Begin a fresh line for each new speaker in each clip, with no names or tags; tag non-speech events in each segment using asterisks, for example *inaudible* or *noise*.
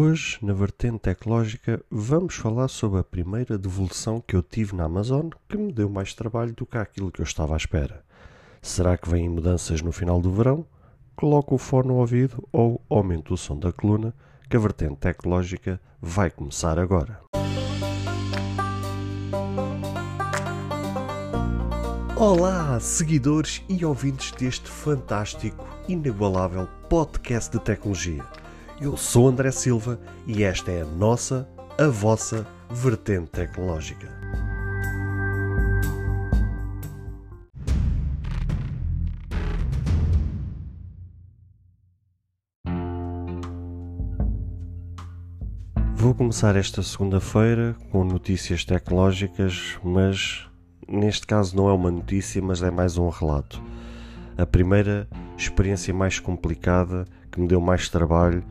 Hoje, na vertente tecnológica, vamos falar sobre a primeira devolução que eu tive na Amazon que me deu mais trabalho do que aquilo que eu estava à espera. Será que vêm mudanças no final do verão? Coloco o fone no ouvido ou aumento o som da coluna, que a vertente tecnológica vai começar agora. Olá, seguidores e ouvintes deste fantástico, inigualável podcast de tecnologia. Eu sou André Silva e esta é a nossa, a vossa vertente tecnológica. Vou começar esta segunda-feira com notícias tecnológicas, mas neste caso não é uma notícia, mas é mais um relato. A primeira experiência mais complicada, que me deu mais trabalho,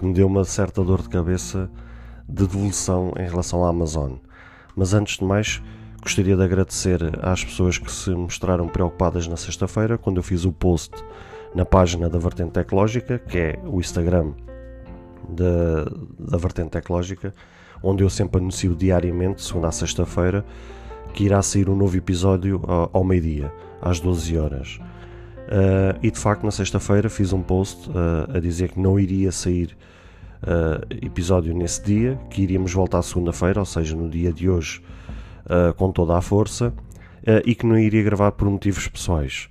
que me deu uma certa dor de cabeça de devolução em relação à Amazon. Mas antes de mais, gostaria de agradecer às pessoas que se mostraram preocupadas na sexta-feira, quando eu fiz o post na página da Vertente Tecnológica, que é o Instagram da, da Vertente Tecnológica, onde eu sempre anuncio diariamente, segunda a sexta-feira, que irá sair um novo episódio ao, ao meio-dia, às 12 horas. Uh, e de facto, na sexta-feira fiz um post uh, a dizer que não iria sair uh, episódio nesse dia, que iríamos voltar segunda-feira, ou seja, no dia de hoje, com toda a força, e que não iria gravar por motivos pessoais.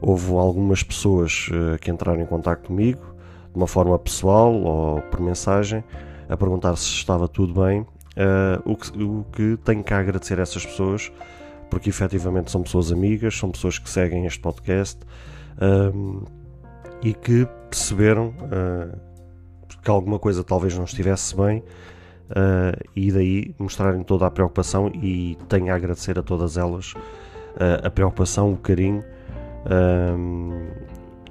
Houve algumas pessoas que entraram em contato comigo, de uma forma pessoal ou por mensagem, a perguntar se estava tudo bem, o que, o que tenho que agradecer a essas pessoas porque efetivamente são pessoas amigas, são pessoas que seguem este podcast e que perceberam uh, que alguma coisa talvez não estivesse bem uh, e daí mostrarem toda a preocupação e tenho a agradecer a todas elas uh, a preocupação, o carinho um,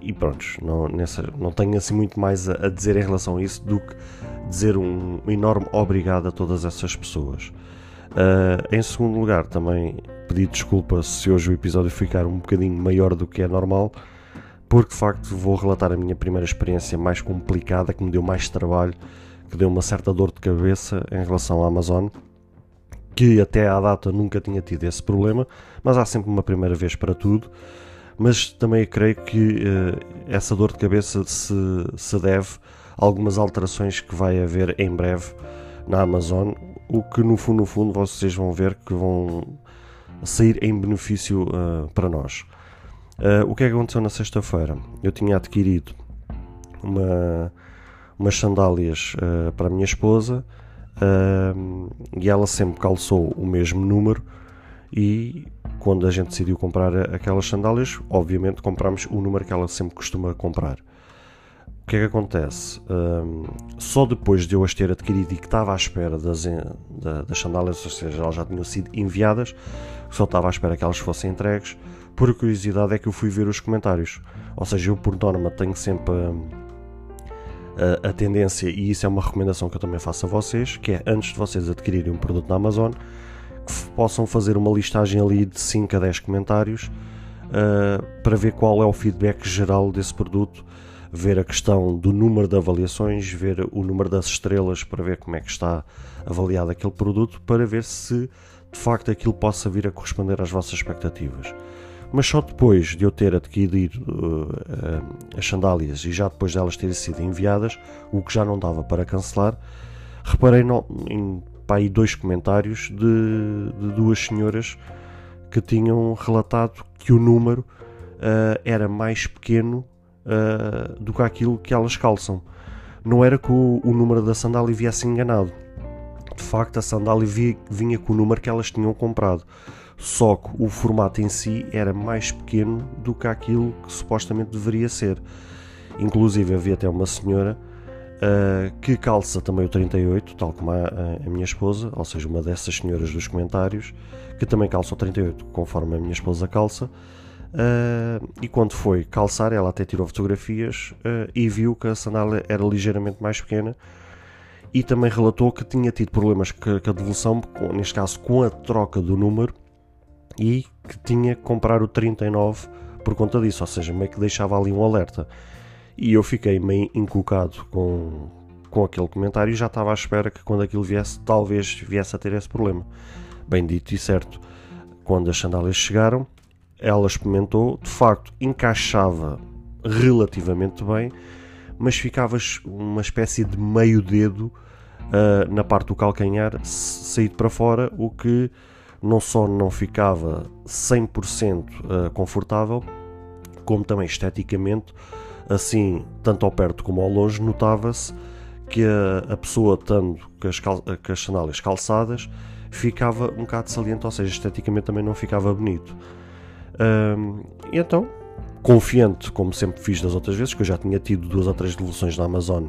e pronto, não, nessa, não tenho assim muito mais a, a, dizer em relação a isso do que dizer um, um enorme obrigado a todas essas pessoas. Uh, em segundo lugar, também pedir desculpa se hoje o episódio ficar um bocadinho maior do que é normal, porque de facto vou relatar a minha primeira experiência mais complicada, que me deu mais trabalho, que deu uma certa dor de cabeça em relação à Amazon, que até à data nunca tinha tido esse problema, mas há sempre uma primeira vez para tudo. Mas também creio que uh, essa dor de cabeça se, se deve a algumas alterações que vai haver em breve na Amazon, o que no fundo, no fundo vocês vão ver que vão sair em benefício uh, para nós. Uh, o que é que aconteceu na sexta-feira? Eu tinha adquirido uma, umas sandálias uh, para a minha esposa e ela sempre calçou o mesmo número e quando a gente decidiu comprar aquelas sandálias, obviamente compramos o número que ela sempre costuma comprar. O que é que acontece? Só depois de eu as ter adquirido e que estava à espera das, das sandálias, ou seja, elas já tinham sido enviadas, só estava à espera que elas fossem entregues. Por curiosidade é que eu fui ver os comentários. Ou seja, eu por norma tenho sempre a, a, a, tendência, e isso é uma recomendação que eu também faço a vocês, que é antes de vocês adquirirem um produto na Amazon, que possam fazer uma listagem ali de 5 a 10 comentários uh, para ver qual é o feedback geral desse produto, ver a questão do número de avaliações, ver o número das estrelas para ver como é que está avaliado aquele produto, para ver se de facto aquilo possa vir a corresponder às vossas expectativas. Mas só depois de eu ter adquirido uh, uh, as sandálias e já depois delas terem sido enviadas, o que já não dava para cancelar, reparei no, em pá, aí dois comentários de, de, duas senhoras que tinham relatado que o número uh, era mais pequeno do que aquilo que elas calçam. Não era que o, o número da sandália viesse enganado de facto a sandália vinha com o número que elas tinham comprado. Só que o formato em si era mais pequeno do que aquilo que supostamente deveria ser. Inclusive havia até uma senhora uh, que calça também o 38, tal como a, a, minha esposa, ou seja, uma dessas senhoras dos comentários, que também calça o 38, conforme a minha esposa calça. Uh, e quando foi calçar, ela até tirou fotografias uh, e viu que a sandália era ligeiramente mais pequena e também relatou que tinha tido problemas com a devolução, neste caso com a troca do número, e que tinha que comprar o 39 por conta disso, ou seja, meio que deixava ali um alerta. E eu fiquei meio encucado com, com aquele comentário e já estava à espera que quando aquilo viesse, talvez viesse a ter esse problema. Bem dito e certo. Quando as sandálias chegaram, ela experimentou, de facto, encaixava relativamente bem, mas ficava uma espécie de meio dedo uh, na parte do calcanhar saído para fora, o que não só não ficava 100% uh, confortável, como também esteticamente, assim, tanto ao perto como ao longe, notava-se que a, pessoa, estando com as, cal, as sandálias calçadas, ficava um bocado saliente, ou seja, esteticamente também não ficava bonito. Um, e então, confiante, como sempre fiz das outras vezes, que eu já tinha tido duas ou três devoluções da Amazon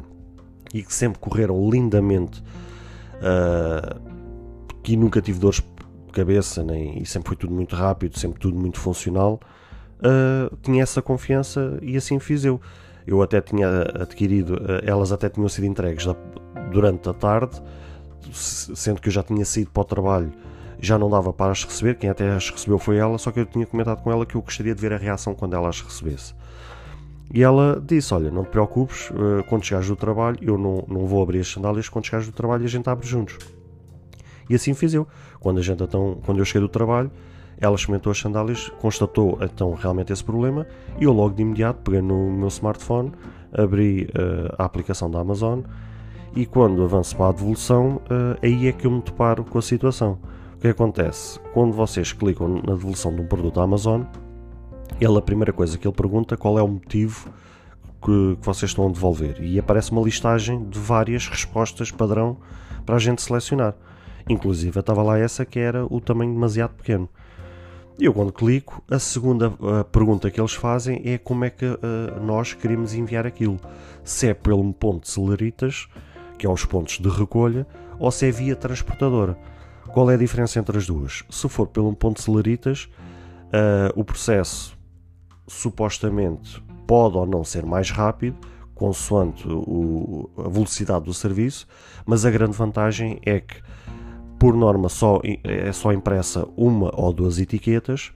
e que sempre correram lindamente, uh, que nunca tive dores de cabeça, nem, e sempre foi tudo muito rápido, sempre tudo muito funcional, uh, tinha essa confiança e assim fiz eu. Eu até tinha adquirido, uh, elas até tinham sido entregues durante a tarde, sendo que eu já tinha saído para o trabalho já não dava para as receber, quem até as recebeu foi ela, só que eu tinha comentado com ela que eu gostaria de ver a reação quando ela as recebesse. E ela disse: Olha, não te preocupes, eh, quando chegares do trabalho, eu não, não vou abrir as sandálias, quando chegares do trabalho a gente abre juntos. E assim fiz eu. Quando, a gente, então, quando eu cheguei do trabalho, ela experimentou as sandálias, constatou então realmente esse problema e eu logo de imediato peguei no meu smartphone, abri uh, a aplicação da Amazon e quando avanço para a devolução, uh, aí é que eu me deparo com a situação que acontece? Quando vocês clicam na devolução de um produto da Amazon, ele, a primeira coisa que ele pergunta qual é o motivo que, que vocês estão a devolver. E aparece uma listagem de várias respostas padrão para a gente selecionar. Inclusive, estava lá essa que era o tamanho demasiado pequeno. E eu, quando clico, a segunda pergunta que eles fazem é como é que uh, nós queremos enviar aquilo. Se é pelo ponto de celeritas, que é os pontos de recolha, ou se é via transportadora. Qual é a diferença entre as duas? Se for pelo ponto de celeritas, uh, o processo supostamente pode ou não ser mais rápido, consoante o, a velocidade do serviço, mas a grande vantagem é que, por norma, só, é só impressa uma ou duas etiquetas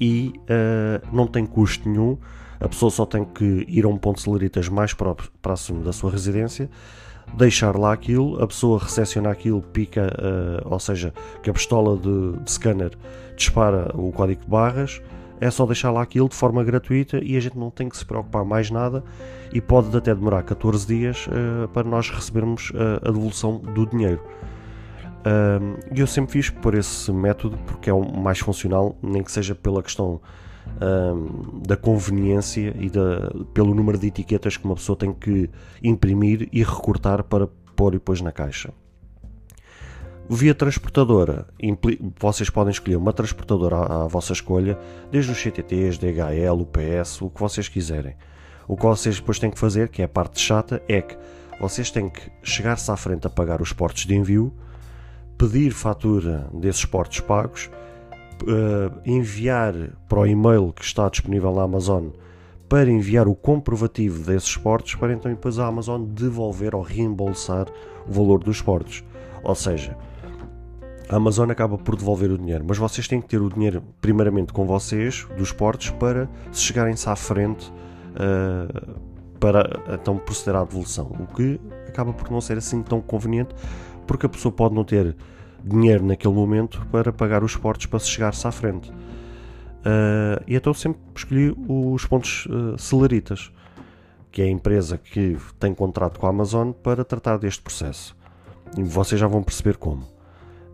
e uh, não tem custo nenhum. A pessoa só tem que ir a um ponto de celeritas mais próximo da sua residência deixar lá aquilo, a pessoa recepciona aquilo, pica, uh, ou seja, que a pistola de, de scanner dispara o código de barras, é só deixar lá aquilo de forma gratuita e a gente não tem que se preocupar mais nada e pode até demorar 14 dias uh, para nós recebermos a devolução do dinheiro. E eu sempre fiz por esse método porque é o mais funcional, nem que seja pela questão da conveniência e da, pelo número de etiquetas que uma pessoa tem que imprimir e recortar para pôr depois na caixa. Via transportadora, vocês podem escolher uma transportadora à, à vossa escolha, desde os CTTs, DHL, UPS, o que vocês quiserem. O que vocês depois têm que fazer, que é a parte chata, é que vocês têm que chegar-se à frente a pagar os portos de envio, pedir fatura desses portos pagos uh, enviar para o e-mail que está disponível na Amazon para enviar o comprovativo desses portos para então depois a Amazon devolver ou reembolsar o valor dos portos. Ou seja, a Amazon acaba por devolver o dinheiro, mas vocês têm que ter o dinheiro primeiramente com vocês, dos portos, para se chegarem-se à frente uh, para então proceder à devolução. O que acaba por não ser assim tão conveniente, porque a pessoa pode não ter dinheiro naquele momento para pagar os portos para se chegar-se à frente. Uh, e então sempre escolhi os pontos uh, Celeritas, que é a empresa que tem contrato com a Amazon para tratar deste processo. E vocês já vão perceber como.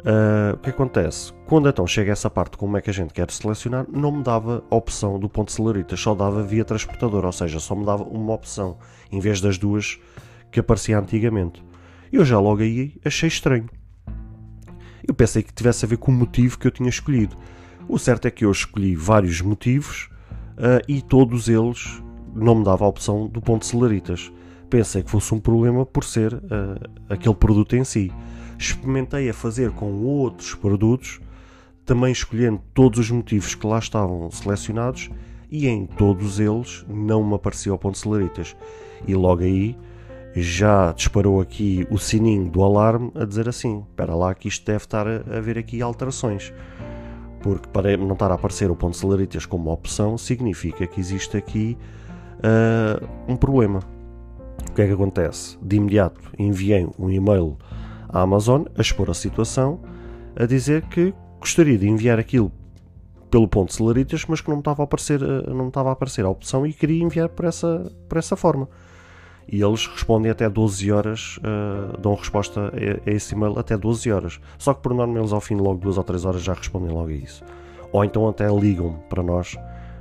Uh, o que acontece? Quando então chega essa parte, como é que a gente quer selecionar, não me dava a opção do ponto Celeritas, só dava via transportador, ou seja, só me dava uma opção, em vez das duas que aparecia antigamente. Eu já logo aí achei estranho. Eu pensei que tivesse a ver com o motivo que eu tinha escolhido. O certo é que eu escolhi vários motivos uh, e todos eles não me dava a opção do ponto de. Pensei que fosse um problema por ser uh, aquele produto em si. Experimentei a fazer com outros produtos, também escolhendo todos os motivos que lá estavam selecionados e em todos eles não me aparecia o ponto de. E logo aí já disparou aqui o sininho do alarme a dizer assim: espera lá que isto deve estar a haver aqui alterações. Porque para não estar a aparecer o ponto de celeritas como opção, significa que existe aqui uh, um problema. O que é que acontece? De imediato enviei um e-mail à Amazon a expor a situação, a dizer que gostaria de enviar aquilo pelo ponto Celeritas, mas que não me estava a aparecer, eh, não estava a aparecer a opção e queria enviar por essa, por essa forma. E eles respondem até 12 horas, uh, dão resposta a, a, esse e-mail até 12 horas. Só que por norma eles ao fim logo 2 ou 3 horas já respondem logo a isso. Ou então até ligam para nós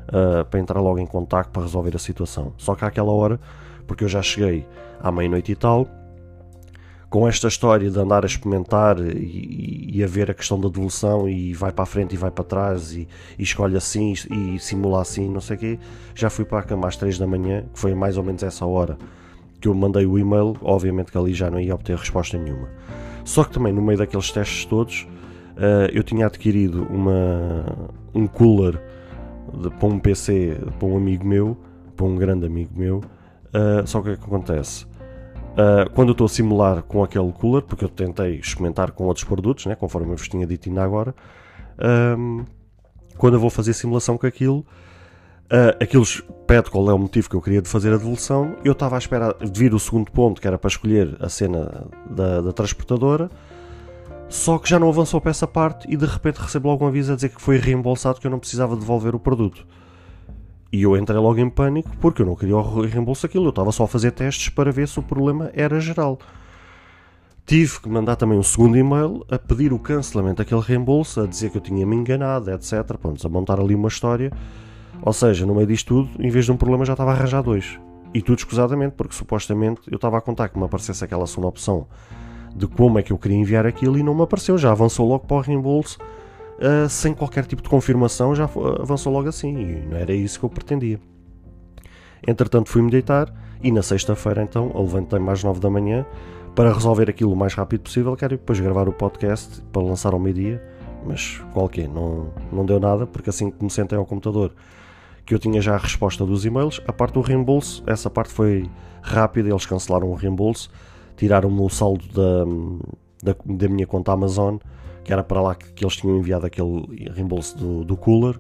uh, para entrar logo em contato para resolver a situação. Só que àquela hora, porque eu já cheguei à meia-noite e tal, com esta história de andar a experimentar e, e, a ver a questão da devolução e vai para a frente e vai para trás e, e escolhe assim e, e, simula assim, não sei o quê, já fui para a cama às 3 da manhã, que foi mais ou menos essa hora que eu mandei o e-mail, obviamente que ali já não ia obter resposta nenhuma. Só que também no meio daqueles testes todos, uh, eu tinha adquirido uma, um cooler de, para um PC para um amigo meu, para um grande amigo meu, uh, só que o que acontece? Uh, quando eu estou a simular com aquele cooler, porque eu tentei experimentar com outros produtos, né, conforme eu vos tinha dito ainda agora, um, quando eu vou fazer simulação com aquilo, uh, aquilo pede qual é o motivo que eu queria de fazer a devolução. Eu estava à espera de vir o segundo ponto, que era para escolher a cena da, da transportadora, só que já não avançou para essa parte e de repente recebo logo um aviso a dizer que foi reembolsado que eu não precisava devolver o produto. E eu entrei logo em pânico porque eu não queria o reembolso daquilo, eu estava só a fazer testes para ver se o problema era geral. Tive que mandar também um segundo e-mail a pedir o cancelamento daquele reembolso, a dizer que eu tinha me enganado, etc. Pronto, a montar ali uma história. Ou seja, no meio disto tudo, em vez de um problema já estava a arranjar dois. E tudo escusadamente, porque supostamente eu estava a contar que me aparecesse aquela segunda opção de como é que eu queria enviar aquilo e não me apareceu. Já avançou logo para o reembolso uh, sem qualquer tipo de confirmação, já avançou logo assim e não era isso que eu pretendia. Entretanto, fui-me deitar e na sexta-feira, então, levantei-me às 9 da manhã para resolver aquilo o mais rápido possível. Quero depois gravar o podcast para lançar ao meio-dia, mas qualquer, não, não deu nada, porque assim que me sentei ao computador, que eu tinha já a resposta dos e-mails, a parte do reembolso, essa parte foi rápida, eles cancelaram o reembolso, tiraram-me o saldo da, da, da minha conta Amazon que era para lá que, que eles tinham enviado aquele reembolso do, do cooler,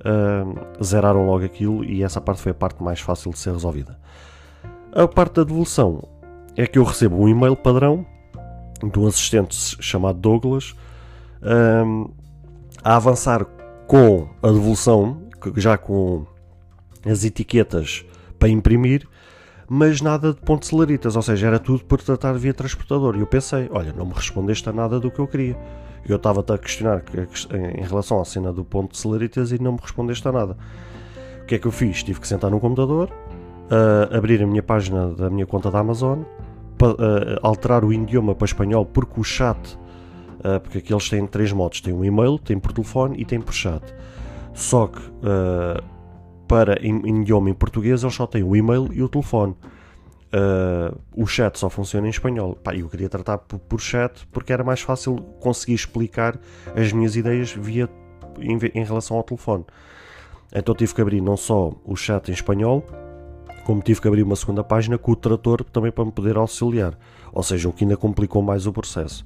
uh, zeraram logo aquilo e essa parte foi a parte mais fácil de ser resolvida. A parte da devolução é que eu recebo um e-mail padrão de um assistente chamado Douglas a avançar com a devolução, já com as etiquetas para imprimir, mas nada de pontos celeritas, ou seja, era tudo por tratar via transportador. E eu pensei, olha, não me respondeste a nada do que eu queria. Eu estava-te a questionar em relação à cena do ponto de celeritas e não me respondeste a nada. O que é que eu fiz? Tive que sentar no computador, uh, abrir a minha página da minha conta da Amazon, pa, uh, alterar o idioma para espanhol, porque o chat, uh, porque aqui eles têm três modos: tem um e-mail, tem por telefone e tem por chat. Só que para em, em idioma em português eles só têm o e-mail e o telefone. Uh, o chat só funciona em espanhol. Pá, eu queria tratar por, por, chat porque era mais fácil conseguir explicar as minhas ideias via em, em, relação ao telefone. Então tive que abrir não só o chat em espanhol, como tive que abrir uma segunda página com o trator também para me poder auxiliar. Ou seja, o que ainda complicou mais o processo.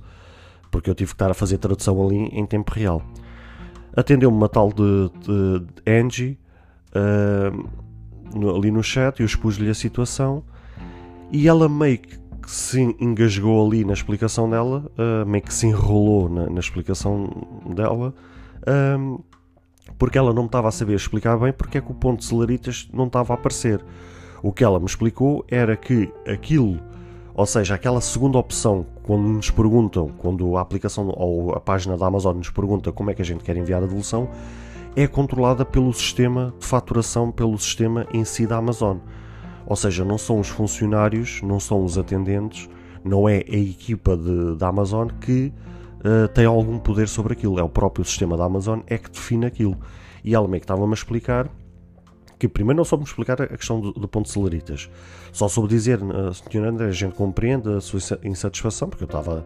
Porque eu tive que estar a fazer tradução ali em tempo real. Atendeu-me uma tal de, de, de Angie uh, ali no chat, eu expus-lhe a situação e ela meio que se engasgou ali na explicação dela, uh, meio que se enrolou na, na explicação dela, um, porque ela não me estava a saber explicar bem porque é que o ponto de celeritas não estava a aparecer. O que ela me explicou era que aquilo, ou seja, aquela segunda opção, quando nos perguntam, quando a aplicação ou a página da Amazon nos pergunta como é que a gente quer enviar a devolução, é controlada pelo sistema de faturação, pelo sistema em si da Amazon. Ou seja, não são os funcionários, não são os atendentes, não é a equipa de, da Amazon que uh, tem algum poder sobre aquilo. É o próprio sistema da Amazon é que define aquilo. E ela meio que estava-me a explicar que primeiro não soube explicar a questão do, do ponto de celeritas. Só soube dizer, uh, Sr. André, a gente compreende a sua insatisfação, porque eu estava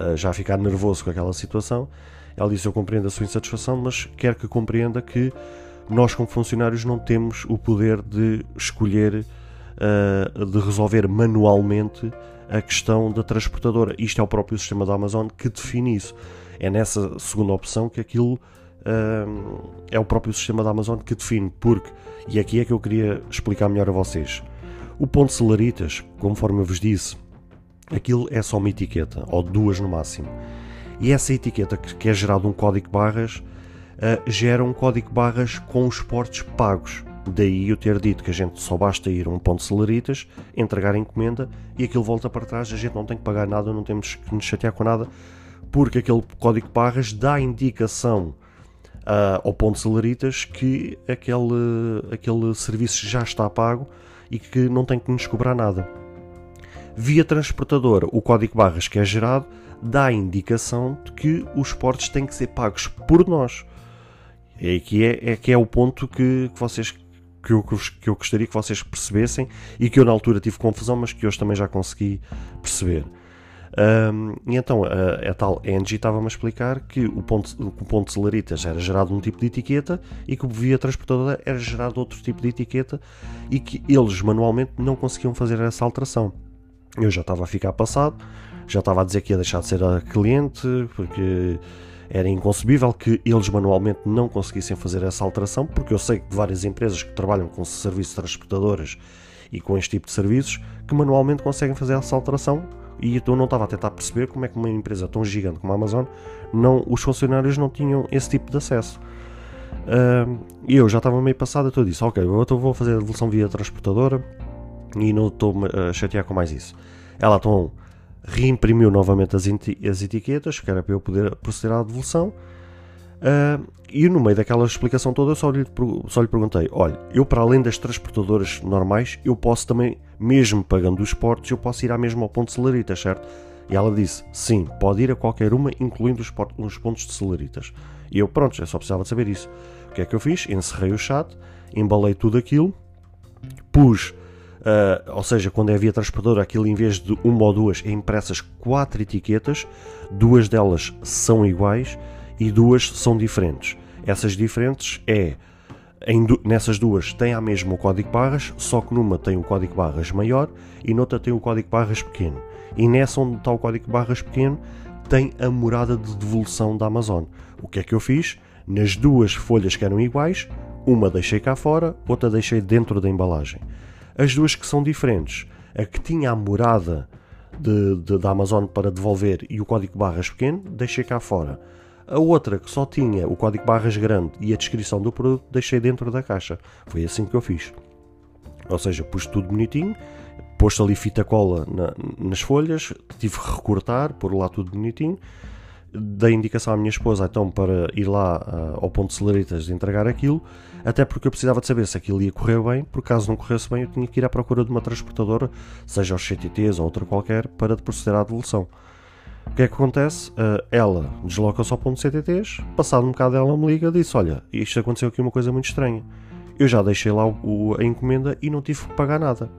uh, já a ficar nervoso com aquela situação. Ela disse, eu compreendo a sua insatisfação, mas quero que compreenda que nós como funcionários não temos o poder de escolher uh, de resolver manualmente a questão da transportadora. Isto é o próprio sistema da Amazon que define isso. É nessa segunda opção que aquilo é o próprio sistema da Amazon que define, porque, e aqui é que eu queria explicar melhor a vocês. O ponto Celaritas, conforme eu vos disse, aquilo é só uma etiqueta, ou duas no máximo. E essa etiqueta que é gerado um código barras, uh, gera um código barras com os portos pagos. Daí eu ter dito que a gente só basta ir a um ponto Celaritas, entregar a encomenda e aquilo volta para trás, a gente não tem que pagar nada, não temos que nos chatear com nada, porque aquele código barras dá indicação uh, ao ponto Celaritas que aquele, aquele serviço já está pago e que não tem que nos cobrar nada. Via transportadora, o código barras que é gerado dá a indicação de que os portos têm que ser pagos por nós. É que é, é, que é o ponto que, que vocês que eu, que eu gostaria que vocês percebessem e que eu na altura tive confusão, mas que hoje também já consegui perceber. Um, e então a, a tal Angie estava-me a explicar que o ponto, o ponto de celeritas era gerado um tipo de etiqueta e que o via transportadora era gerado outro tipo de etiqueta e que eles manualmente não conseguiam fazer essa alteração. Eu já estava a ficar passado, já estava a dizer que ia deixar de ser a cliente porque era inconcebível que eles manualmente não conseguissem fazer essa alteração, porque eu sei de várias empresas que trabalham com serviços transportadoras e com este tipo de serviços que manualmente conseguem fazer essa alteração e eu não estava a tentar perceber como é que uma empresa tão gigante como a Amazon, não, os funcionários não tinham esse tipo de acesso. E eu já estava meio passado, então eu disse: Ok, eu vou fazer a devolução via transportadora e não estou a chatear com mais isso. Ela então reimprimiu novamente as, as etiquetas, que era para eu poder proceder à devolução. Uh, e no meio daquela explicação toda, só lhe, só lhe perguntei: olha, eu para além das transportadoras normais, eu posso também, mesmo pagando os portos, eu posso ir à mesma ao ponto de Celaritas, certo? E ela disse: sim, pode ir a qualquer uma, incluindo os, portos, os pontos de Celaritas. E eu, pronto, já só precisava de saber isso. O que é que eu fiz? Encerrei o chat, embalei tudo aquilo, pus Uh, ou seja, quando é via transportadora, aquilo em vez de uma ou duas é impressas quatro etiquetas, duas delas são iguais e duas são diferentes. Essas diferentes é du nessas duas tem a mesma o código barras, só que numa tem o código barras maior e noutra tem o código barras pequeno. E nessa onde está o código barras pequeno tem a morada de devolução da Amazon. O que é que eu fiz? Nas duas folhas que eram iguais, uma deixei cá fora, outra deixei dentro da embalagem. As duas que são diferentes, a que tinha a morada de, de, da Amazon para devolver e o código barras pequeno, deixei cá fora. A outra que só tinha o código barras grande e a descrição do produto, deixei dentro da caixa. Foi assim que eu fiz. Ou seja, pus tudo bonitinho, pôs ali fita cola na, nas folhas, tive que recortar, pôr lá tudo bonitinho dei indicação à minha esposa então para ir lá uh, ao ponto de Celeritas de entregar aquilo, até porque eu precisava de saber se aquilo ia correr bem, por caso não corresse bem eu tinha que ir à procura de uma transportadora, seja os CTTs ou outra qualquer, para proceder à devolução. O que é que acontece? Uh, ela desloca-se ao ponto de CTTs, passado um bocado ela me liga e disse, olha, isto aconteceu aqui uma coisa muito estranha. Eu já deixei lá o, a encomenda e não tive que pagar nada.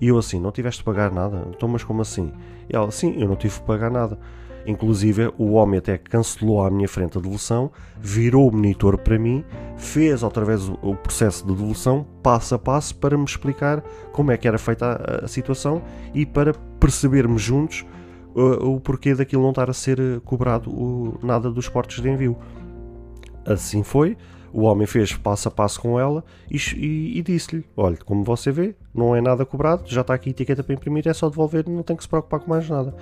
E eu assim, não tiveste de pagar nada? Então, mas como assim? E ela, sim, eu não tive que pagar nada. Inclusive, o homem até cancelou à minha frente a devolução, virou o monitor para mim, fez outra vez o processo de devolução, passo a passo, para me explicar como é que era feita a, a situação e para percebermos juntos o porquê daquilo não estar a ser uh, cobrado uh, nada dos portos de envio. Assim foi. O homem fez passo a passo com ela e, e, e disse-lhe: Olha, como você vê, não é nada cobrado, já está aqui a etiqueta para imprimir, é só devolver, não tem que se preocupar com mais nada.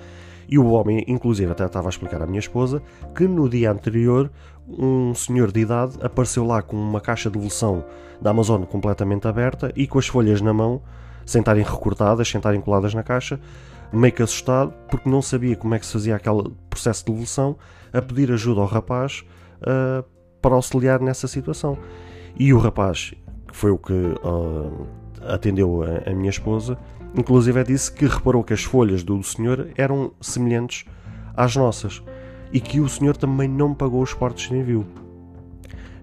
E o homem, inclusive, até estava a explicar à minha esposa que no dia anterior um senhor de idade apareceu lá com uma caixa de devolução da Amazon completamente aberta e com as folhas na mão, sem estarem recortadas, sem estarem coladas na caixa, meio que assustado porque não sabia como é que se fazia aquele processo de devolução, a pedir ajuda ao rapaz uh, para auxiliar nessa situação. E o rapaz, que foi o que uh, atendeu a, a minha esposa, Inclusive disse que reparou que as folhas do senhor eram semelhantes às nossas e que o senhor também não pagou os portos de envio.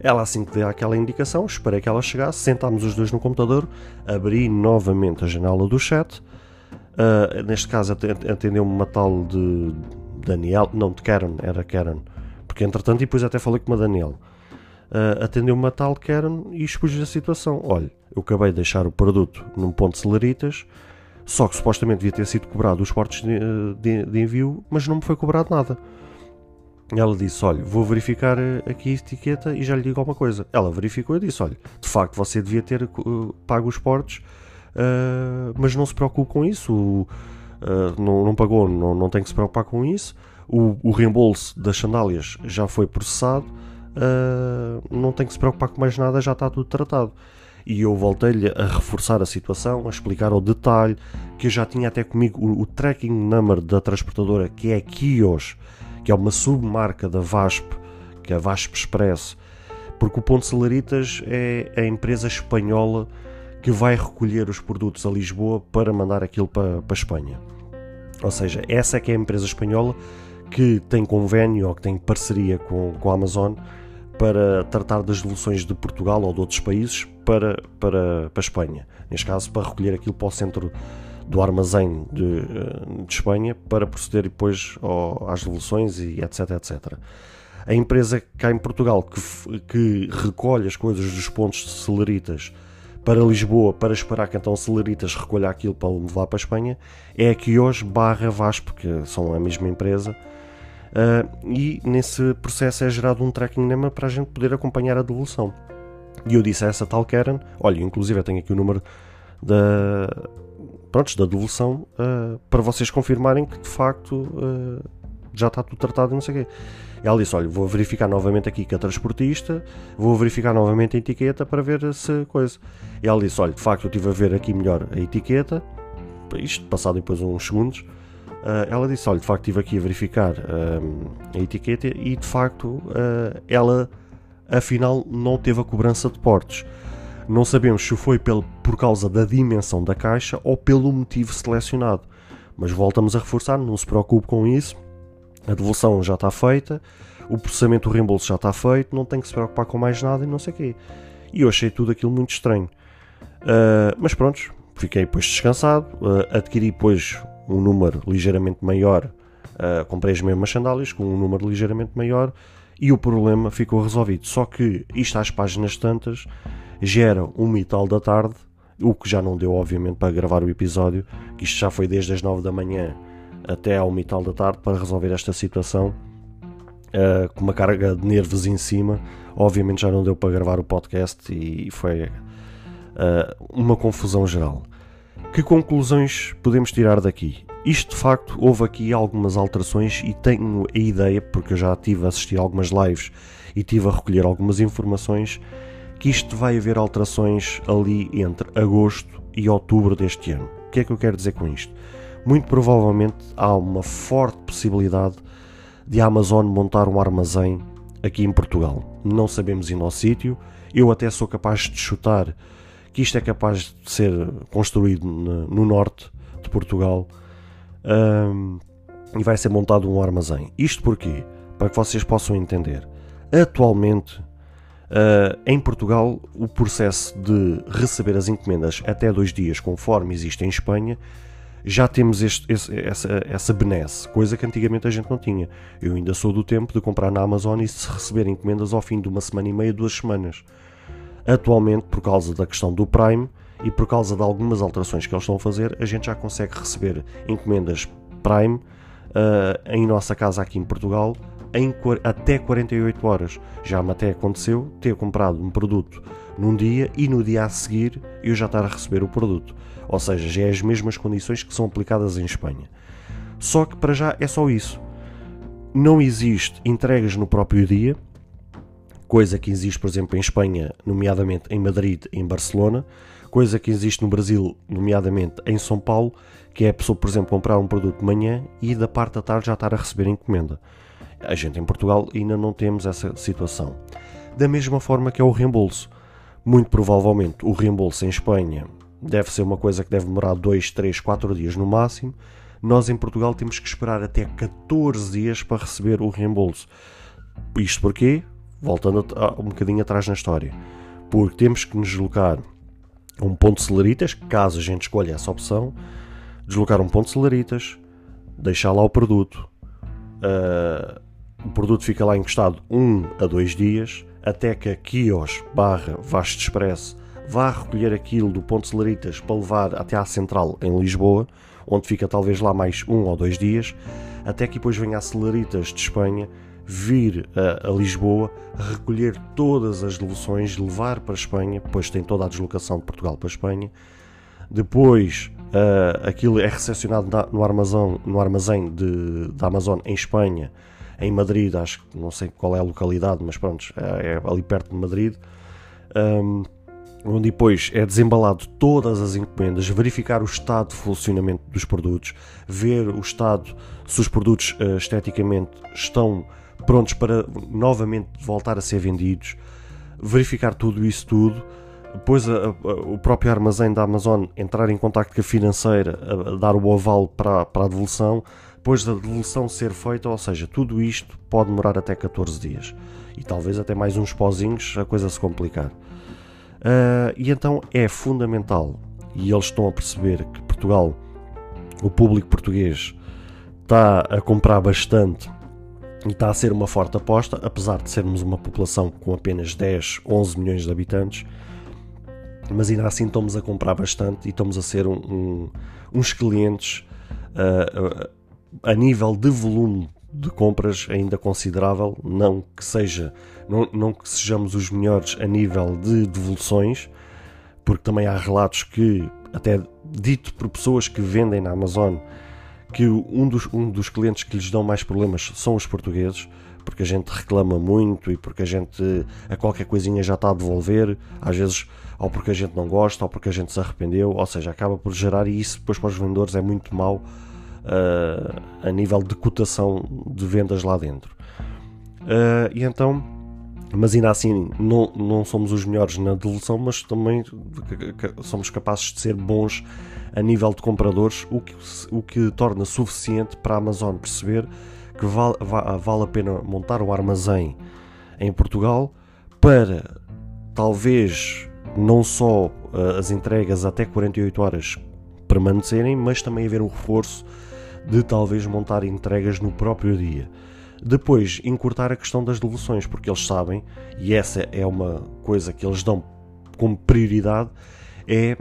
Ela assim que deu aquela indicação, esperei que ela chegasse, sentámos os dois no computador, abri novamente a janela do chat. Uh, neste caso atendeu-me uma tal de Daniel, não de Karen, era Karen, porque entretanto depois até falei com uma Daniel. Uh, atendeu uma tal Karen e expus a situação. Olha, eu acabei de deixar o produto num ponto de celeritas, só que supostamente devia ter sido cobrado os portos de, de, de envio, mas não me foi cobrado nada. Ela disse: Olha, vou verificar eh, aqui a etiqueta e já lhe digo alguma coisa. Ela verificou e disse: Olha, de facto você devia ter uh, pago os portos uh, mas não se preocupe com isso, uh, não, não, pagou, não, não tem que se preocupar com isso. O, o reembolso das sandálias já foi processado, não tem que se preocupar com mais nada, já está tudo tratado. E eu voltei-lhe a reforçar a situação, a explicar ao detalhe que eu já tinha até comigo o, o tracking number da transportadora, que é a Kios, que é uma submarca da VASP, que é a VASP Express, porque o Ponto Salaritas é a empresa espanhola que vai recolher os produtos a Lisboa para mandar aquilo para, para a Espanha. Ou seja, essa é que é a empresa espanhola que tem convênio ou que tem parceria com, com a Amazon para tratar das devoluções de Portugal ou de outros países para, para, para a Espanha. Neste caso, para recolher aquilo para o centro do armazém de, eh, de Espanha para proceder depois ao, às devoluções e etc, etc. A empresa cá em Portugal que, que recolhe as coisas dos pontos de Celeritas para Lisboa para esperar que então Celeritas recolha aquilo para levar para a Espanha é aqui hoje barra VASP, porque são a mesma empresa Uh, e nesse processo é gerado um tracking number para a gente poder acompanhar a devolução. E eu disse a essa tal Karen: olha, inclusive eu tenho aqui o número da, pronto, da devolução uh, para vocês confirmarem que de facto uh, já está tudo tratado e não sei o quê. Ela disse: olha, vou verificar novamente aqui com a transportista, vou verificar novamente a etiqueta para ver se coisa. E ela disse: olha, de facto eu estive a ver aqui melhor a etiqueta, isto passado depois uns segundos. Uh, ela disse: Olha, de facto, estive aqui a verificar uh, a etiqueta e de facto uh, ela afinal não teve a cobrança de portos. Não sabemos se foi pelo, por causa da dimensão da caixa ou pelo motivo selecionado. Mas voltamos a reforçar: não se preocupe com isso, a devolução já está feita, o processamento do reembolso já está feito, não tem que se preocupar com mais nada e não sei o quê. E eu achei tudo aquilo muito estranho. Mas pronto, fiquei depois descansado, adquiri depois um número ligeiramente maior, uh, comprei as mesmas sandálias com um número ligeiramente maior e o problema ficou resolvido. Só que isto às páginas tantas gera um e tal da tarde, o que já não deu, obviamente, para gravar o episódio, que isto já foi desde as 9 da manhã até ao e tal da tarde para resolver esta situação. Uh, com uma carga de nervos em cima, obviamente já não deu para gravar o podcast e foi uh, uma confusão geral. Que conclusões podemos tirar daqui? Isto de facto houve aqui algumas alterações e tenho a ideia, porque eu já tive a assistir algumas lives e tive a recolher algumas informações, que isto vai haver alterações ali entre agosto e outubro deste ano. O que é que eu quero dizer com isto? Muito provavelmente há uma forte possibilidade de a Amazon montar um armazém aqui em Portugal. Não sabemos em nosso sítio. Eu até sou capaz de chutar que isto é capaz de ser construído no, norte de Portugal um, e vai ser montado um armazém. Isto porquê? Para que vocês possam entender. Atualmente, uh, em Portugal, o processo de receber as encomendas até dois dias, conforme existe em Espanha, já temos este, esse, essa, essa benesse, coisa que antigamente a gente não tinha. Eu ainda sou do tempo de comprar na Amazon e se receber encomendas ao fim de uma semana e meia, duas semanas. Atualmente, por causa da questão do Prime e por causa de algumas alterações que eles estão a fazer, a gente já consegue receber encomendas Prime uh, em nossa casa aqui em Portugal em até 48 horas. Já me até aconteceu ter comprado um produto num dia e no dia a seguir eu já estar a receber o produto. Ou seja, já é as mesmas condições que são aplicadas em Espanha. Só que para já é só isso. Não existe entregas no próprio dia, coisa que existe, por exemplo, em Espanha, nomeadamente em Madrid em Barcelona, coisa que existe no Brasil, nomeadamente em São Paulo, que é a pessoa, por exemplo, comprar um produto de manhã e da parte da tarde já estar a receber encomenda. A gente em Portugal ainda não temos essa situação. Da mesma forma que é o reembolso. Muito provavelmente o reembolso em Espanha deve ser uma coisa que deve demorar 2, 3, 4 dias no máximo. Nós em Portugal temos que esperar até 14 dias para receber o reembolso. Isto porquê? Voltando a, um bocadinho atrás na história, porque temos que nos deslocar a um ponto de celeritas, caso a gente escolha essa opção, deslocar um ponto de celeritas, deixar lá o produto, uh, o produto fica lá encostado um a dois dias, até que a Kios barra Vasto Express vá recolher aquilo do ponto de celeritas para levar até à central em Lisboa, onde fica talvez lá mais um ou dois dias, até que depois venha a Celeritas de Espanha vir a, a, Lisboa, recolher todas as devoluções, levar para a Espanha, pois tem toda a deslocação de Portugal para a Espanha, depois uh, aquilo é recepcionado na, no armazém, no armazém de, da Amazon em Espanha, em Madrid, acho que não sei qual é a localidade, mas pronto, é, é ali perto de Madrid. Um, onde depois é desembalado todas as encomendas, verificar o estado de funcionamento dos produtos, ver o estado se os produtos uh, esteticamente estão prontos para novamente voltar a ser vendidos, verificar tudo isso tudo, depois a, a, o próprio armazém da Amazon entrar em contato com a financeira, a, dar o aval para, para a devolução, depois da devolução ser feita, ou seja, tudo isto pode demorar até 14 dias e talvez até mais uns pozinhos a coisa se complicar. Uh, e então é fundamental, e eles estão a perceber que Portugal, o público português, está a comprar bastante está a ser uma forte aposta, apesar de sermos uma população com apenas 10, 11 milhões de habitantes, mas ainda assim estamos a comprar bastante e estamos a ser um, um, uns clientes uh, a nível de volume de compras ainda considerável, não que seja, não, não que sejamos os melhores a nível de devoluções, porque também há relatos que, até dito por pessoas que vendem na Amazon, que um dos, um dos clientes que lhes dão mais problemas são os portugueses, porque a gente reclama muito e porque a gente a qualquer coisinha já está a devolver, às vezes ou porque a gente não gosta ou porque a gente se arrependeu, ou seja, acaba por gerar e isso depois para os vendedores é muito mau uh, a nível de cotação de vendas lá dentro. Uh, e então, mas ainda assim, não, não somos os melhores na devolução, mas também somos capazes de ser bons a nível de compradores, o que, o que torna suficiente para a Amazon perceber que vale, vale a pena montar o armazém em Portugal para talvez não só uh, as entregas até 48 horas permanecerem, mas também haver um reforço de talvez montar entregas no próprio dia. Depois, encurtar a questão das devoluções, porque eles sabem, e essa é uma coisa que eles dão como prioridade, é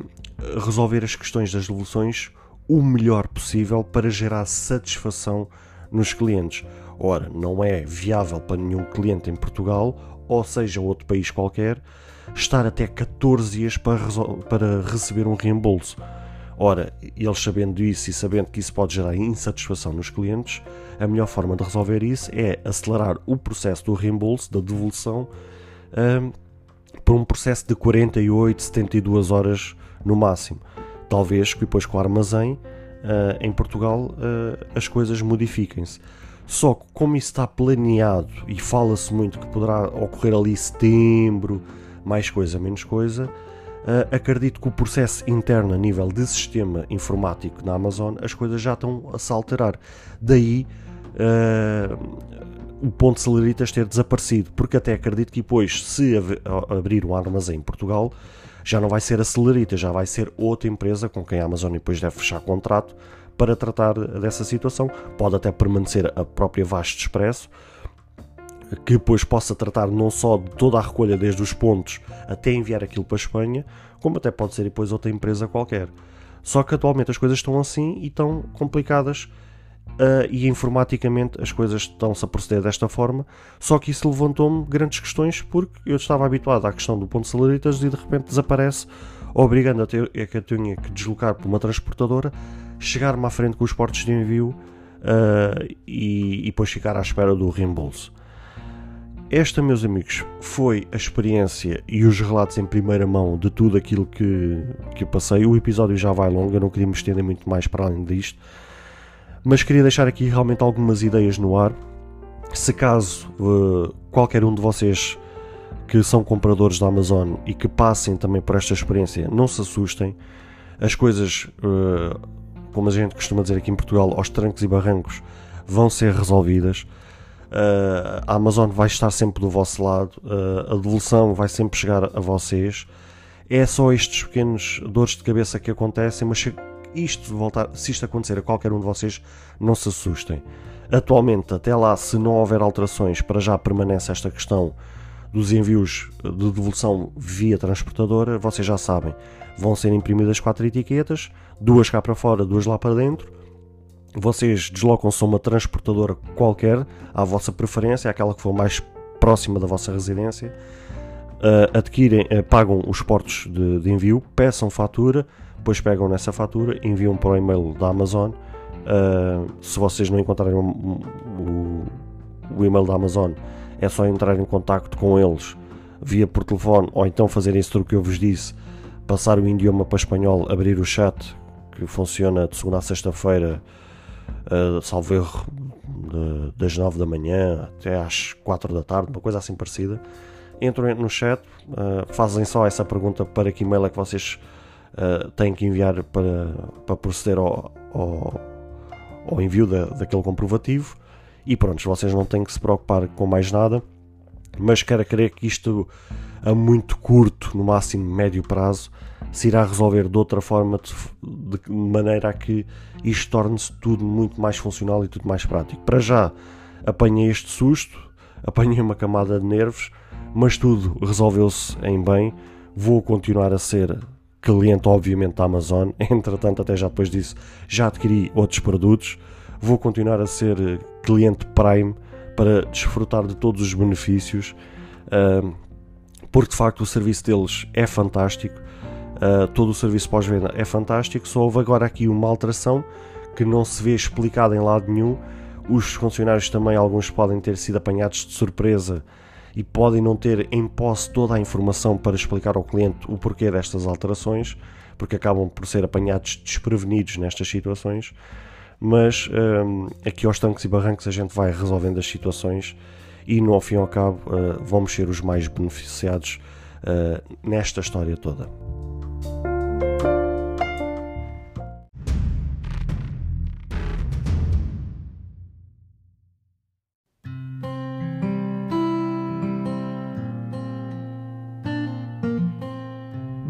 resolver as questões das devoluções o melhor possível para gerar satisfação nos clientes. Ora, não é viável para nenhum cliente em Portugal, ou seja, outro país qualquer, estar até 14 dias para, para receber um reembolso. Ora, eles sabendo isso e sabendo que isso pode gerar insatisfação nos clientes, a melhor forma de resolver isso é acelerar o processo do reembolso, da devolução, um, por um processo de 48, 72 horas no máximo. Talvez que depois com o armazém, uh, em Portugal, uh, as coisas modifiquem-se. Só que como isso está planeado e fala-se muito que poderá ocorrer ali setembro, mais coisa, menos coisa, Uh, acredito que o processo interno a nível de sistema informático na Amazon as coisas já estão a se alterar. Daí o ponto de celeritas ter desaparecido, porque até acredito que depois, se abrir um armazém em Portugal, já não vai ser a Celerita, já vai ser outra empresa com quem a Amazon depois deve fechar contrato para tratar dessa situação. Pode até permanecer a própria Vasto Expresso, que depois possa tratar não só de toda a recolha desde os pontos até enviar aquilo para a Espanha, como até pode ser depois outra empresa qualquer. Só que atualmente as coisas estão assim e estão complicadas uh, e informaticamente as coisas estão-se a proceder desta forma. Só que isso levantou-me grandes questões porque eu estava habituado à questão do ponto de salaritas e de repente desaparece, obrigando a ter é que eu tinha que deslocar para uma transportadora, chegar-me à frente com os portos de envio uh, e, e depois ficar à espera do reembolso. Esta, meus amigos, foi a experiência e os relatos em primeira mão de tudo aquilo que, que passei. O episódio já vai longo, eu não queria me estender muito mais para além disto, mas queria deixar aqui realmente algumas ideias no ar. Se caso uh, qualquer um de vocês que são compradores da Amazon e que passem também por esta experiência, não se assustem. As coisas, uh, como a gente costuma dizer aqui em Portugal, aos trancos e barrancos, vão ser resolvidas. Uh, a Amazon vai estar sempre do vosso lado, uh, a devolução vai sempre chegar a vocês. É só estes pequenos dores de cabeça que acontecem, mas isto voltar, se isto acontecer a qualquer um de vocês, não se assustem. Atualmente, até lá, se não houver alterações, para já permanece esta questão dos envios de devolução via transportadora. Vocês já sabem, vão ser imprimidas quatro etiquetas, duas cá para fora, duas lá para dentro vocês deslocam-se a uma transportadora qualquer, à vossa preferência, aquela que for mais próxima da vossa residência, uh, adquirem, uh, pagam os portos de, de, envio, peçam fatura, depois pegam nessa fatura, enviam para o e-mail da Amazon. Uh, se vocês não encontrarem o, o, e-mail da Amazon, é só entrar em contato com eles via por telefone ou então fazer esse truque que eu vos disse, passar o idioma para espanhol, abrir o chat que funciona de segunda a sexta-feira, uh, salvo erro, de, das 9 da manhã até às 4 da tarde, uma coisa assim parecida. Entram no chat, uh, fazem só essa pergunta para que e-mail é que vocês uh, têm que enviar para, para proceder ao, ao, ao envio da, daquele comprovativo. E pronto, vocês não têm que se preocupar com mais nada, mas quero crer que isto a muito curto, no máximo médio prazo, se irá resolver de outra forma, de, de maneira a que isto torne-se tudo muito mais funcional e tudo mais prático. Para já, apanhei este susto, apanhei uma camada de nervos, mas tudo resolveu-se em bem. Vou continuar a ser cliente, obviamente, da Amazon. *laughs* Entretanto, até já depois disso, já adquiri outros produtos. Vou continuar a ser cliente Prime para desfrutar de todos os benefícios, porque de facto o serviço deles é fantástico. Uh, todo o serviço pós-venda é fantástico, só houve agora aqui uma alteração que não se vê explicada em lado nenhum. Os funcionários também, alguns podem ter sido apanhados de surpresa e podem não ter em posse toda a informação para explicar ao cliente o porquê destas alterações, porque acabam por ser apanhados desprevenidos nestas situações. Mas um, aqui aos tanques e barrancos a gente vai resolvendo as situações e no ao fim e ao cabo uh, vamos ser os mais beneficiados uh, nesta história toda.